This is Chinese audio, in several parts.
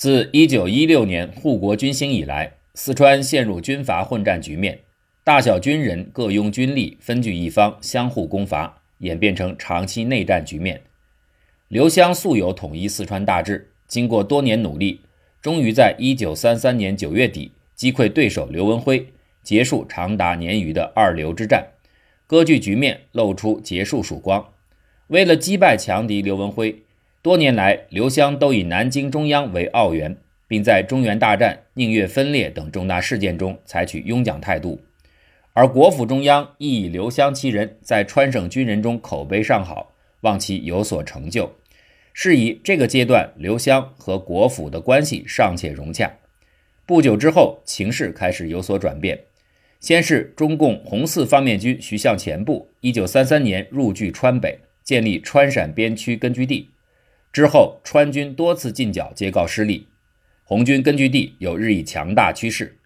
自1916年护国军兴以来，四川陷入军阀混战局面，大小军人各拥军力，分据一方，相互攻伐，演变成长期内战局面。刘湘素有统一四川大志，经过多年努力，终于在1933年9月底击溃对手刘文辉，结束长达年余的二刘之战，割据局面露出结束曙光。为了击败强敌刘文辉，多年来刘湘都以南京中央为奥援，并在中原大战、宁粤分裂等重大事件中采取拥蒋态度。而国府中央亦以刘湘其人在川省军人中口碑尚好，望其有所成就。是以这个阶段刘湘和国府的关系尚且融洽。不久之后，情势开始有所转变。先是中共红四方面军徐向前部，一九三三年入据川北。建立川陕边区根据地之后，川军多次进剿皆告失利，红军根据地有日益强大趋势。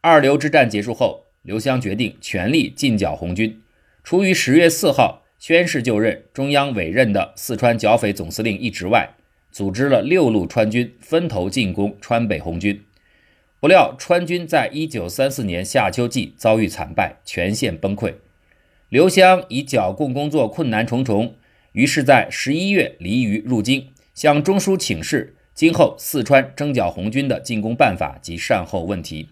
二刘之战结束后，刘湘决定全力进剿红军，除于十月四号宣誓就任中央委任的四川剿匪总司令一职外，组织了六路川军分头进攻川北红军。不料川军在一九三四年夏秋季遭遇惨败，全线崩溃。刘湘以剿共工作困难重重。于是，在十一月离渝入京，向中书请示今后四川征剿红军的进攻办法及善后问题。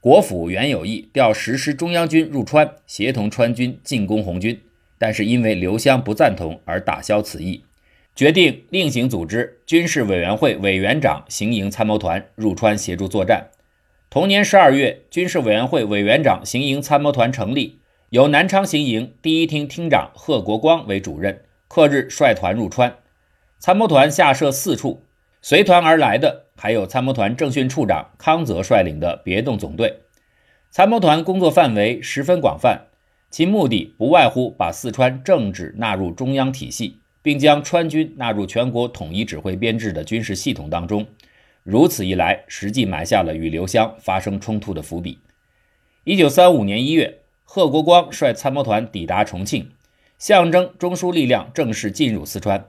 国府原有意调十师中央军入川，协同川军进攻红军，但是因为刘湘不赞同而打消此意，决定另行组织军事委员会委员长行营参谋团入川协助作战。同年十二月，军事委员会委员长行营参谋团成立，由南昌行营第一厅厅长贺国光为主任。克日率团入川，参谋团下设四处，随团而来的还有参谋团政训处长康泽率领的别动总队。参谋团工作范围十分广泛，其目的不外乎把四川政治纳入中央体系，并将川军纳入全国统一指挥编制的军事系统当中。如此一来，实际埋下了与刘湘发生冲突的伏笔。一九三五年一月，贺国光率参谋团抵达重庆。象征中枢力量正式进入四川。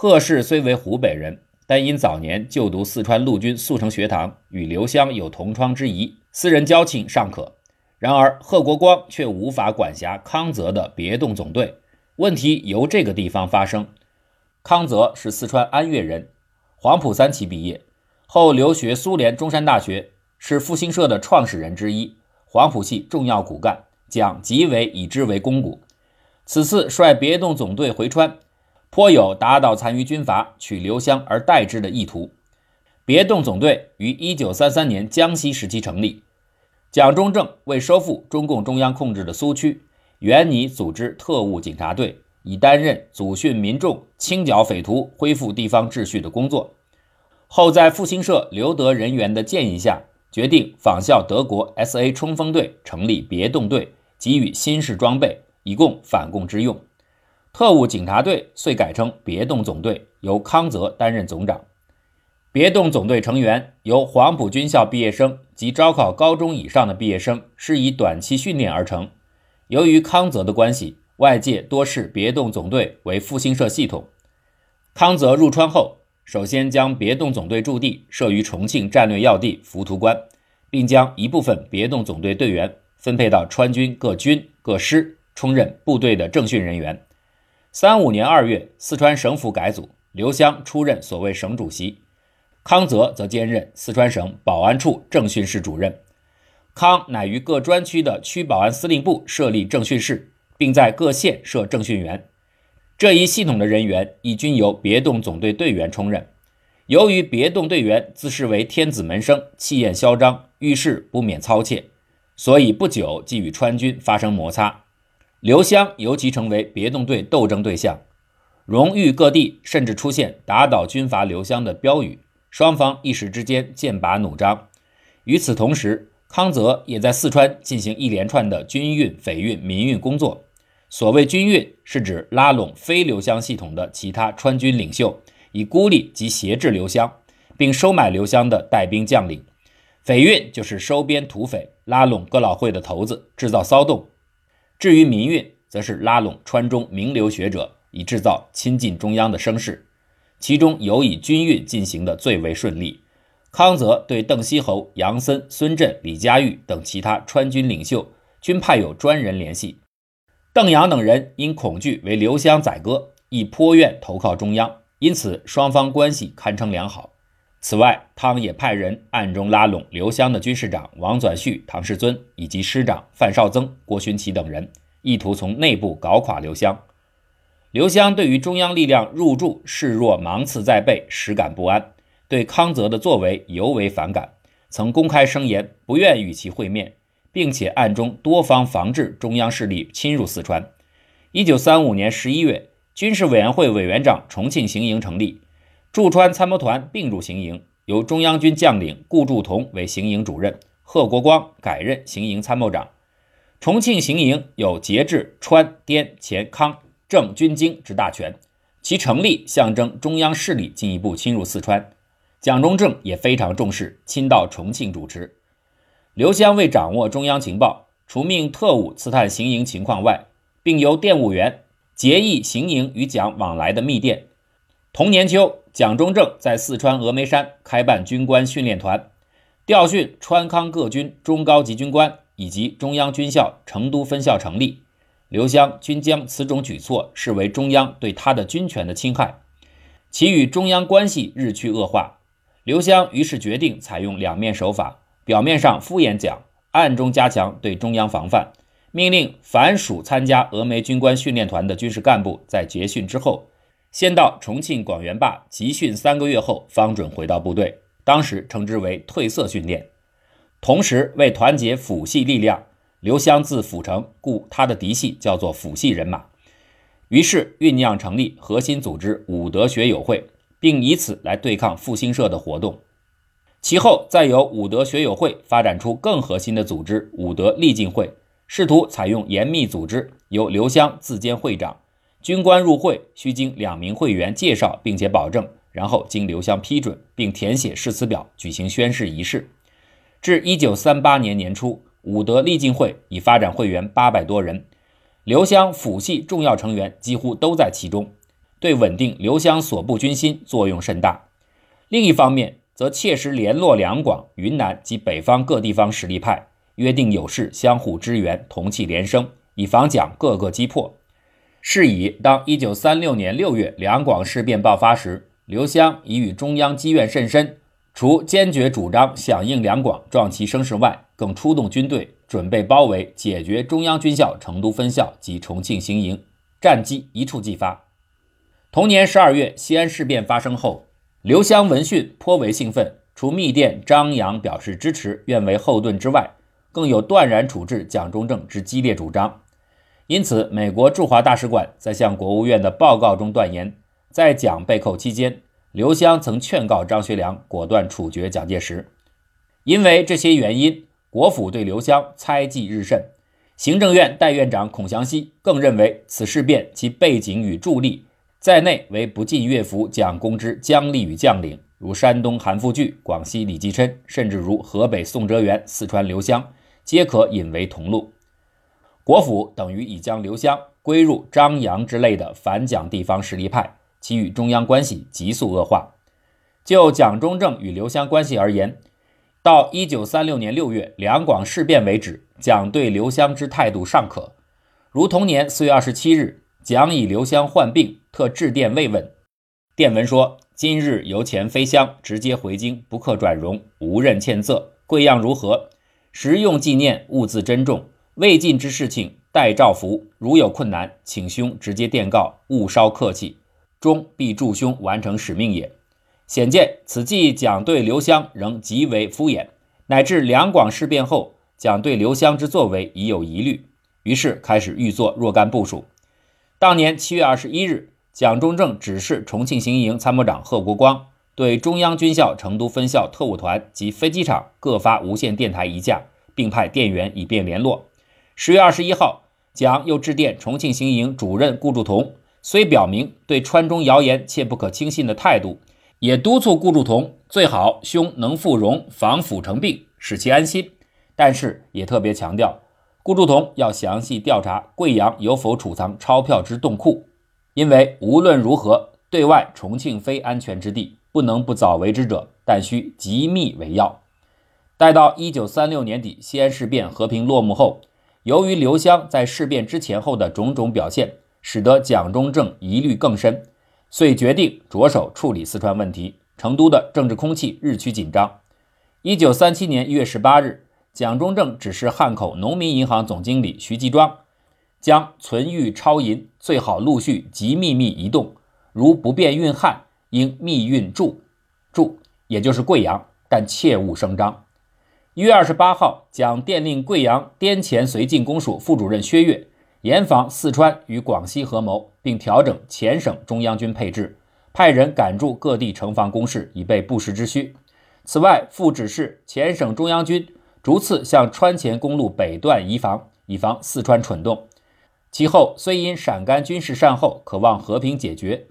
贺氏虽为湖北人，但因早年就读四川陆军速成学堂，与刘湘有同窗之谊，私人交情尚可。然而贺国光却无法管辖康泽的别动总队，问题由这个地方发生。康泽是四川安岳人，黄埔三期毕业后留学苏联中山大学，是复兴社的创始人之一，黄埔系重要骨干，蒋极为以之为肱骨。此次率别动总队回川，颇有打倒残余军阀、取刘湘而代之的意图。别动总队于1933年江西时期成立，蒋中正为收复中共中央控制的苏区，原拟组织特务警察队，以担任组训民众、清剿匪徒、恢复地方秩序的工作。后在复兴社留德人员的建议下，决定仿效德国 SA 冲锋队，成立别动队，给予新式装备。以供反共之用，特务警察队遂改称别动总队，由康泽担任总长。别动总队成员由黄埔军校毕业生及招考高中以上的毕业生，是以短期训练而成。由于康泽的关系，外界多视别动总队为复兴社系统。康泽入川后，首先将别动总队驻地设于重庆战略要地浮屠关，并将一部分别动总队队员分配到川军各军各师。充任部队的政训人员。三五年二月，四川省府改组，刘湘出任所谓省主席，康泽则兼任四川省保安处政训室主任。康乃于各专区的区保安司令部设立政训室，并在各县设政训员。这一系统的人员亦均由别动总队队员充任。由于别动队员自视为天子门生，气焰嚣张，遇事不免操切，所以不久即与川军发生摩擦。刘湘尤其成为别动队斗争对象，荣誉各地甚至出现打倒军阀刘湘的标语，双方一时之间剑拔弩张。与此同时，康泽也在四川进行一连串的军运、匪运、民运工作。所谓军运，是指拉拢非刘湘系统的其他川军领袖，以孤立及挟制刘湘，并收买刘湘的带兵将领；匪运就是收编土匪，拉拢哥老会的头子，制造骚动。至于民运，则是拉拢川中名流学者，以制造亲近中央的声势。其中尤以军运进行的最为顺利，康泽对邓锡侯、杨森、孙震、李佳玉等其他川军领袖均派有专人联系。邓阳等人因恐惧为刘湘宰割，亦颇愿投靠中央，因此双方关系堪称良好。此外，汤也派人暗中拉拢刘湘的军事长王纂绪、唐世尊以及师长范绍曾、郭勋祺等人，意图从内部搞垮刘湘。刘湘对于中央力量入驻视若芒刺在背，实感不安，对康泽的作为尤为反感，曾公开声言不愿与其会面，并且暗中多方防治中央势力侵入四川。一九三五年十一月，军事委员会委员长重庆行营成立。驻川参谋团并入行营，由中央军将领顾祝同为行营主任，贺国光改任行营参谋长。重庆行营有节制川滇黔康郑军经之大权，其成立象征中央势力进一步侵入四川。蒋中正也非常重视，亲到重庆主持。刘湘为掌握中央情报，除命特务刺探行营情况外，并由电务员结议行营与蒋往来的密电。同年秋，蒋中正在四川峨眉山开办军官训练团，调训川康各军中高级军官，以及中央军校成都分校成立。刘湘均将此种举措视为中央对他的军权的侵害，其与中央关系日趋恶化。刘湘于是决定采用两面手法：表面上敷衍蒋，暗中加强对中央防范，命令凡属参加峨眉军官训练团的军事干部在结训之后。先到重庆广元坝集训三个月后，方准回到部队。当时称之为褪色训练。同时，为团结府系力量，刘湘自府城，故他的嫡系叫做府系人马。于是酝酿成立核心组织武德学友会，并以此来对抗复兴社的活动。其后，再由武德学友会发展出更核心的组织武德励进会，试图采用严密组织，由刘湘自兼会长。军官入会需经两名会员介绍，并且保证，然后经刘湘批准，并填写誓词表，举行宣誓仪式。至一九三八年年初，武德励进会已发展会员八百多人，刘湘府系重要成员几乎都在其中，对稳定刘湘所部军心作用甚大。另一方面，则切实联络两广、云南及北方各地方实力派，约定有事相互支援，同气连声，以防蒋各个击破。是以，当一九三六年六月两广事变爆发时，刘湘已与中央积怨甚深，除坚决主张响应两广、壮其声势外，更出动军队准备包围、解决中央军校成都分校及重庆行营，战机一触即发。同年十二月，西安事变发生后，刘湘闻讯颇为兴奋，除密电张扬表示支持、愿为后盾之外，更有断然处置蒋中正之激烈主张。因此，美国驻华大使馆在向国务院的报告中断言，在蒋被扣期间，刘湘曾劝告张学良果断处决蒋介石。因为这些原因，国府对刘湘猜忌日甚。行政院代院长孔祥熙更认为，此事变其背景与助力在内为不尽乐府蒋公之将吏与将领，如山东韩复榘、广西李济琛，甚至如河北宋哲元、四川刘湘，皆可引为同路。国府等于已将刘湘归入张杨之类的反蒋地方势力派，其与中央关系急速恶化。就蒋中正与刘湘关系而言，到一九三六年六月两广事变为止，蒋对刘湘之态度尚可。如同年四月二十七日，蒋以刘湘患病，特致电慰问。电文说：“今日由前飞湘直接回京，不可转容，无任欠责。贵样如何？实用纪念，勿自珍重。”未尽之事情，待诏服。如有困难，请兄直接电告，勿稍客气，终必助兄完成使命也。显见此计，蒋对刘湘仍极为敷衍，乃至两广事变后，蒋对刘湘之作为已有疑虑，于是开始预作若干部署。当年七月二十一日，蒋中正指示重庆行营参谋长贺国光对中央军校成都分校特务团及飞机场各发无线电台一架，并派电员以便联络。十月二十一号，蒋又致电重庆行营主任顾祝同，虽表明对川中谣言切不可轻信的态度，也督促顾祝同最好兄能复荣防腐成病，使其安心。但是也特别强调，顾祝同要详细调查贵阳有否储藏钞票之洞库，因为无论如何，对外重庆非安全之地，不能不早为之者，但需急密为要。待到一九三六年底西安事变和平落幕后，由于刘湘在事变之前后的种种表现，使得蒋中正疑虑更深，遂决定着手处理四川问题。成都的政治空气日趋紧张。一九三七年一月十八日，蒋中正指示汉口农民银行总经理徐继庄，将存玉钞银最好陆续及秘密移动，如不便运汉，应密运驻，驻也就是贵阳，但切勿声张。一月二十八号，蒋电令贵阳滇黔绥靖公署副主任薛岳严防四川与广西合谋，并调整黔省中央军配置，派人赶驻各地城防工事，以备不时之需。此外，复指示黔省中央军逐次向川黔公路北段移防，以防四川蠢动。其后虽因陕甘军事善后，渴望和平解决，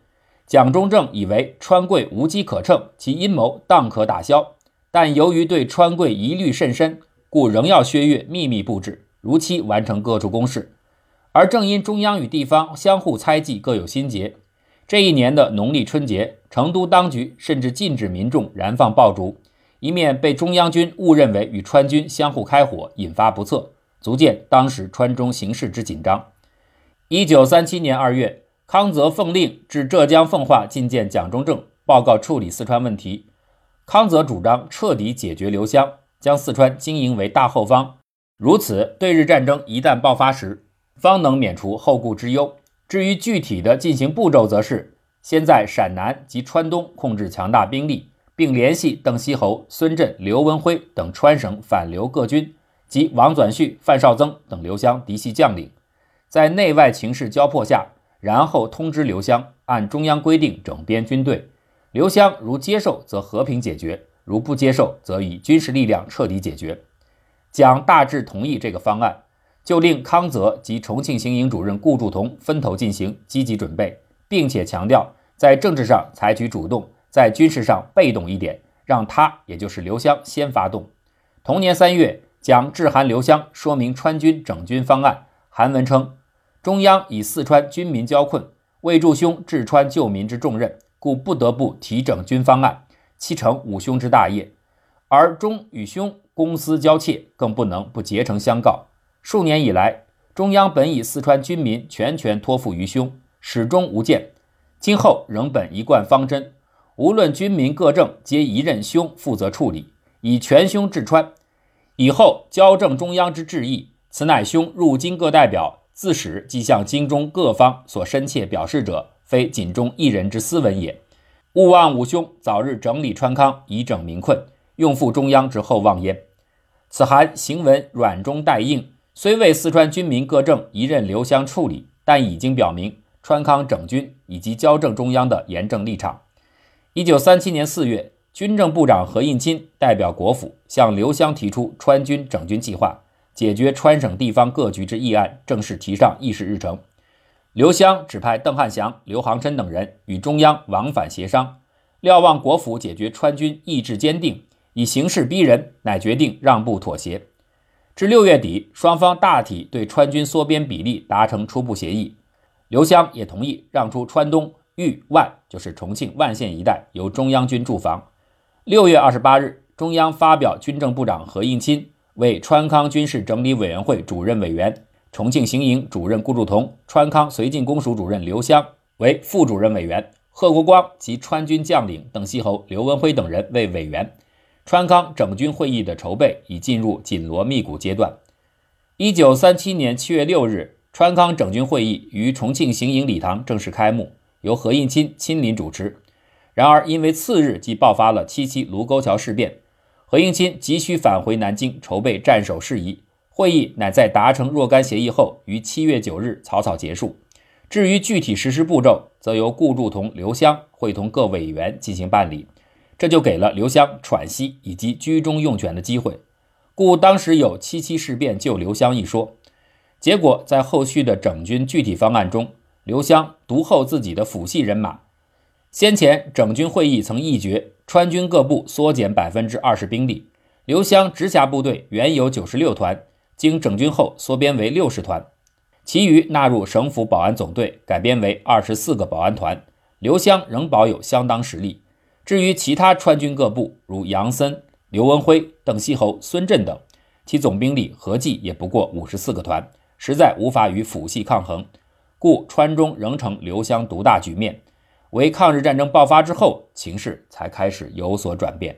蒋中正以为川贵无机可乘，其阴谋当可打消。但由于对川贵疑虑甚深，故仍要薛岳秘密布置，如期完成各处公事。而正因中央与地方相互猜忌，各有心结，这一年的农历春节，成都当局甚至禁止民众燃放爆竹，一面被中央军误认为与川军相互开火，引发不测，足见当时川中形势之紧张。一九三七年二月，康泽奉令至浙江奉化觐见蒋中正，报告处理四川问题。康则主张彻底解决刘湘，将四川经营为大后方，如此对日战争一旦爆发时，方能免除后顾之忧。至于具体的进行步骤，则是先在陕南及川东控制强大兵力，并联系邓锡侯、孙震、刘文辉等川省反刘各军及王转绪、范绍曾等刘湘嫡系将领，在内外情势交迫下，然后通知刘湘按中央规定整编军队。刘湘如接受，则和平解决；如不接受，则以军事力量彻底解决。蒋大致同意这个方案，就令康泽及重庆行营主任顾祝同分头进行积极准备，并且强调在政治上采取主动，在军事上被动一点，让他也就是刘湘先发动。同年三月，蒋致函刘湘，说明川军整军方案。韩文称：“中央以四川军民交困，为助兄治川救民之重任。”故不得不提整军方案，其成五兄之大业，而中与兄公私交切，更不能不竭诚相告。数年以来，中央本以四川军民全权托付于兄，始终无间。今后仍本一贯方针，无论军民各政，皆一任兄负责处理，以全兄治川。以后交正中央之志意，此乃兄入京各代表自始即向京中各方所深切表示者。非仅中一人之私文也，勿忘五兄早日整理川康，以整民困，用赴中央之厚望焉。此函行文软中带硬，虽为四川军民各政一任刘湘处理，但已经表明川康整军以及交政中央的严正立场。一九三七年四月，军政部长何应钦代表国府向刘湘提出川军整军计划，解决川省地方各局之议案，正式提上议事日程。刘湘指派邓汉祥、刘航琛等人与中央往返协商，料望国府解决川军意志坚定，以形势逼人，乃决定让步妥协。至六月底，双方大体对川军缩编比例达成初步协议，刘湘也同意让出川东豫万，就是重庆万县一带由中央军驻防。六月二十八日，中央发表军政部长何应钦为川康军事整理委员会主任委员。重庆行营主任顾祝同、川康绥靖公署主任刘湘为副主任委员，贺国光及川军将领邓锡侯、刘文辉等人为委员。川康整军会议的筹备已进入紧锣密鼓阶段。一九三七年七月六日，川康整军会议于重庆行营礼堂正式开幕，由何应钦亲临主持。然而，因为次日即爆发了七七卢沟桥事变，何应钦急需返回南京筹备战守事宜。会议乃在达成若干协议后，于七月九日草草结束。至于具体实施步骤，则由顾祝同、刘湘会同各委员进行办理，这就给了刘湘喘息以及居中用权的机会。故当时有七七事变救刘湘一说。结果在后续的整军具体方案中，刘湘独厚自己的辅系人马。先前整军会议曾议决川军各部缩减百分之二十兵力，刘湘直辖部队原有九十六团。经整军后缩编为六十团，其余纳入省府保安总队，改编为二十四个保安团。刘湘仍保有相当实力。至于其他川军各部，如杨森、刘文辉、邓锡侯、孙震等，其总兵力合计也不过五十四个团，实在无法与府系抗衡，故川中仍呈刘湘独大局面。为抗日战争爆发之后，情势才开始有所转变。